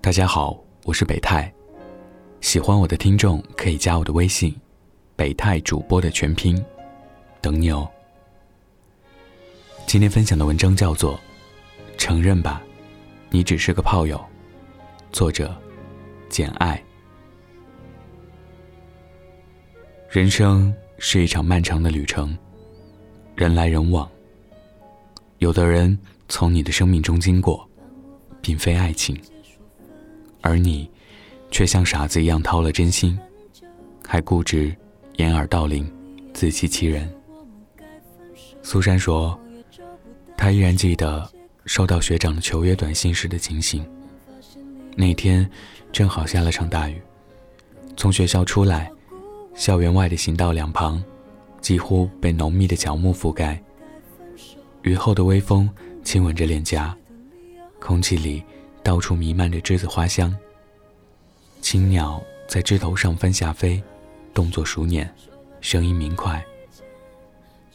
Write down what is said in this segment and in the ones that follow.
大家好，我是北泰。喜欢我的听众可以加我的微信“北泰主播”的全拼，等你哦。今天分享的文章叫做《承认吧，你只是个炮友》，作者简爱。人生是一场漫长的旅程，人来人往。有的人从你的生命中经过，并非爱情，而你却像傻子一样掏了真心，还固执掩耳盗铃，自欺欺人。苏珊说，她依然记得收到学长的求约短信时的情形。那天正好下了场大雨，从学校出来，校园外的行道两旁几乎被浓密的乔木覆盖。雨后的微风亲吻着脸颊，空气里到处弥漫着栀子花香。青鸟在枝头上翻下飞，动作熟稔，声音明快。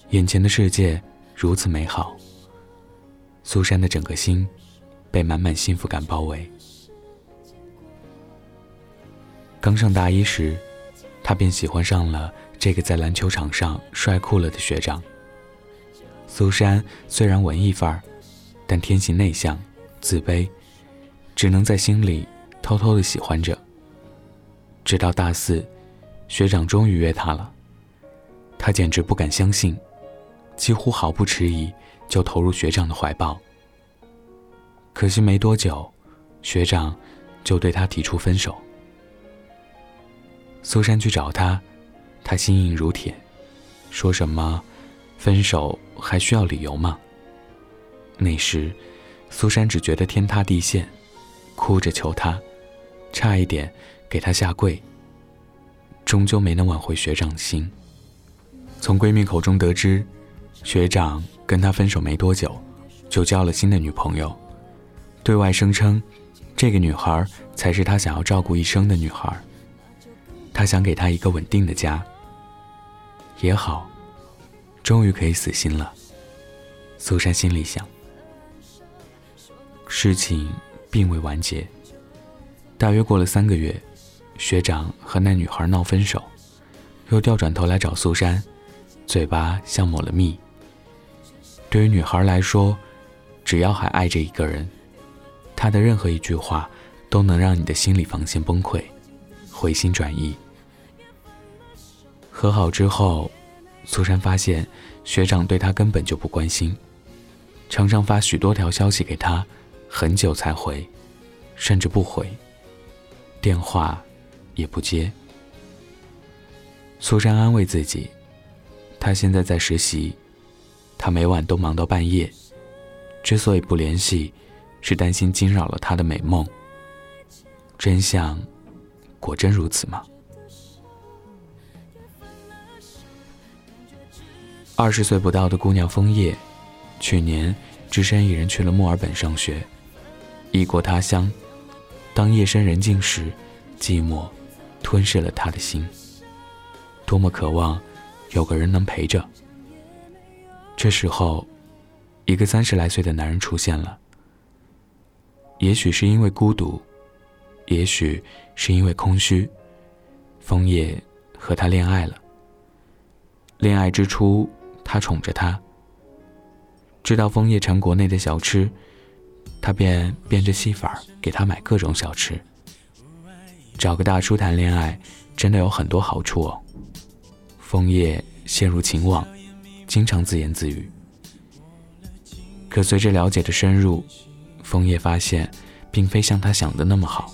眼前的世界如此美好，苏珊的整个心被满满幸福感包围。刚上大一时，她便喜欢上了这个在篮球场上帅酷了的学长。苏珊虽然文艺范儿，但天性内向、自卑，只能在心里偷偷的喜欢着。直到大四，学长终于约她了，她简直不敢相信，几乎毫不迟疑就投入学长的怀抱。可惜没多久，学长就对她提出分手。苏珊去找他，他心硬如铁，说什么？分手还需要理由吗？那时，苏珊只觉得天塌地陷，哭着求他，差一点给他下跪。终究没能挽回学长的心。从闺蜜口中得知，学长跟她分手没多久，就交了新的女朋友，对外声称，这个女孩才是他想要照顾一生的女孩。他想给她一个稳定的家。也好。终于可以死心了，苏珊心里想。事情并未完结，大约过了三个月，学长和那女孩闹分手，又调转头来找苏珊，嘴巴像抹了蜜。对于女孩来说，只要还爱着一个人，他的任何一句话都能让你的心理防线崩溃，回心转意。和好之后。苏珊发现，学长对她根本就不关心，常常发许多条消息给她，很久才回，甚至不回，电话也不接。苏珊安慰自己，他现在在实习，他每晚都忙到半夜，之所以不联系，是担心惊扰了他的美梦。真相，果真如此吗？二十岁不到的姑娘枫叶，去年只身一人去了墨尔本上学。异国他乡，当夜深人静时，寂寞吞噬了他的心。多么渴望有个人能陪着。这时候，一个三十来岁的男人出现了。也许是因为孤独，也许是因为空虚，枫叶和他恋爱了。恋爱之初。他宠着她，知道枫叶馋国内的小吃，他便变着戏法给她买各种小吃。找个大叔谈恋爱，真的有很多好处哦。枫叶陷入情网，经常自言自语。可随着了解的深入，枫叶发现，并非像他想的那么好。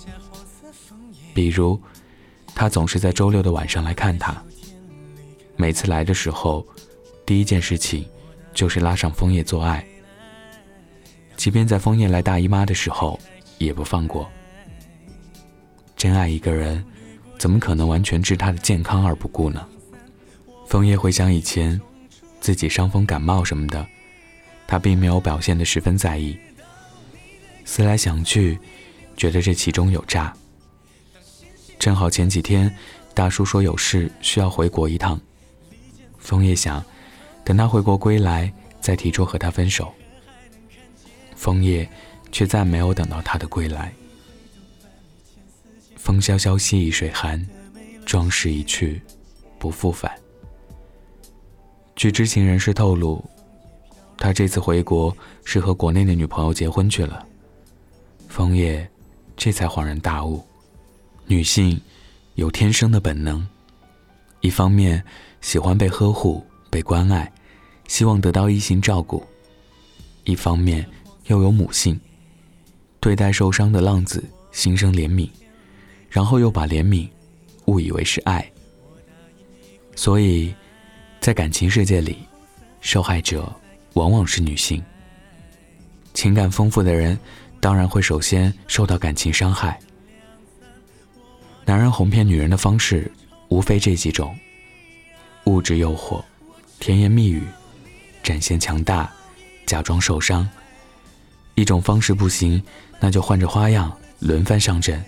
比如，他总是在周六的晚上来看他，每次来的时候。第一件事情，就是拉上枫叶做爱。即便在枫叶来大姨妈的时候，也不放过。真爱一个人，怎么可能完全置他的健康而不顾呢？枫叶回想以前，自己伤风感冒什么的，他并没有表现得十分在意。思来想去，觉得这其中有诈。正好前几天，大叔说有事需要回国一趟，枫叶想。等他回国归来，再提出和他分手。枫叶却再没有等到他的归来。风萧萧兮易水寒，壮士一去不复返。据知情人士透露，他这次回国是和国内的女朋友结婚去了。枫叶这才恍然大悟：女性有天生的本能，一方面喜欢被呵护、被关爱，希望得到异性照顾；一方面又有母性，对待受伤的浪子心生怜悯，然后又把怜悯误以为是爱。所以。在感情世界里，受害者往往是女性。情感丰富的人，当然会首先受到感情伤害。男人哄骗女人的方式，无非这几种：物质诱惑、甜言蜜语、展现强大、假装受伤。一种方式不行，那就换着花样轮番上阵。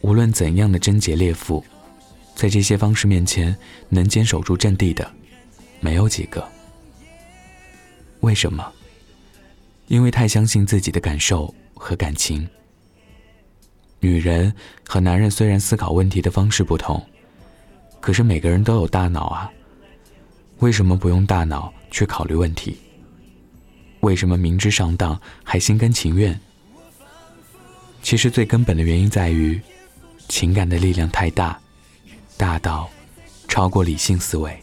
无论怎样的贞洁烈妇。在这些方式面前，能坚守住阵地的，没有几个。为什么？因为太相信自己的感受和感情。女人和男人虽然思考问题的方式不同，可是每个人都有大脑啊。为什么不用大脑去考虑问题？为什么明知上当还心甘情愿？其实最根本的原因在于，情感的力量太大。大到超过理性思维，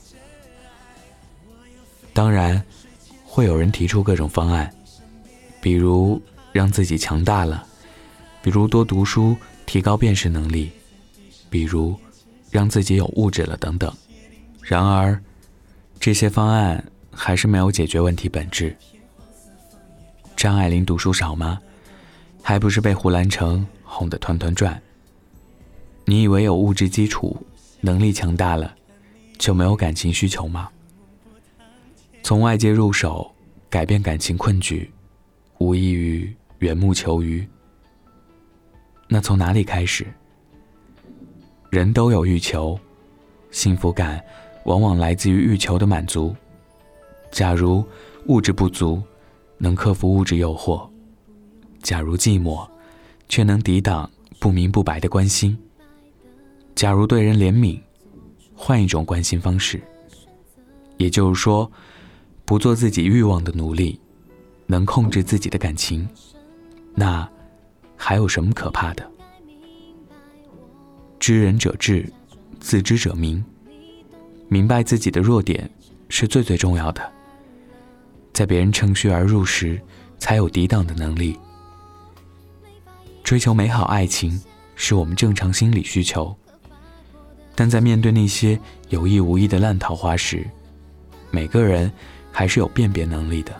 当然会有人提出各种方案，比如让自己强大了，比如多读书提高辨识能力，比如让自己有物质了等等。然而，这些方案还是没有解决问题本质。张爱玲读书少吗？还不是被胡兰成哄得团团转？你以为有物质基础？能力强大了，就没有感情需求吗？从外界入手改变感情困局，无异于缘木求鱼。那从哪里开始？人都有欲求，幸福感往往来自于欲求的满足。假如物质不足，能克服物质诱惑；假如寂寞，却能抵挡不明不白的关心。假如对人怜悯，换一种关心方式，也就是说，不做自己欲望的奴隶，能控制自己的感情，那还有什么可怕的？知人者智，自知者明。明白自己的弱点是最最重要的，在别人趁虚而入时，才有抵挡的能力。追求美好爱情是我们正常心理需求。但在面对那些有意无意的烂桃花时，每个人还是有辨别能力的。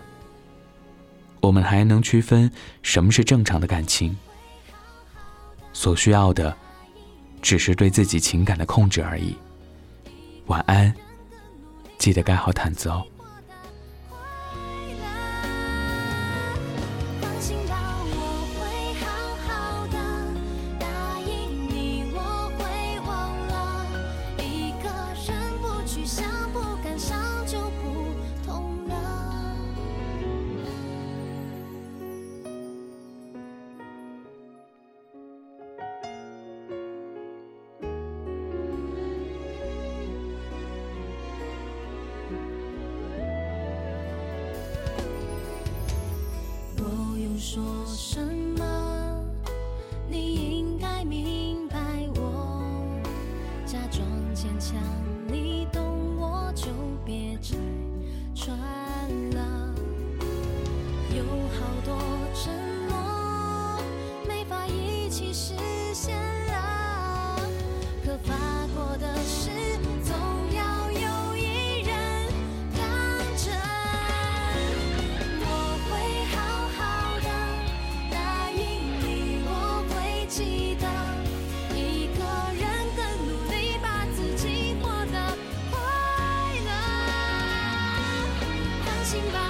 我们还能区分什么是正常的感情。所需要的，只是对自己情感的控制而已。晚安，记得盖好毯子哦。说什么？你心吧。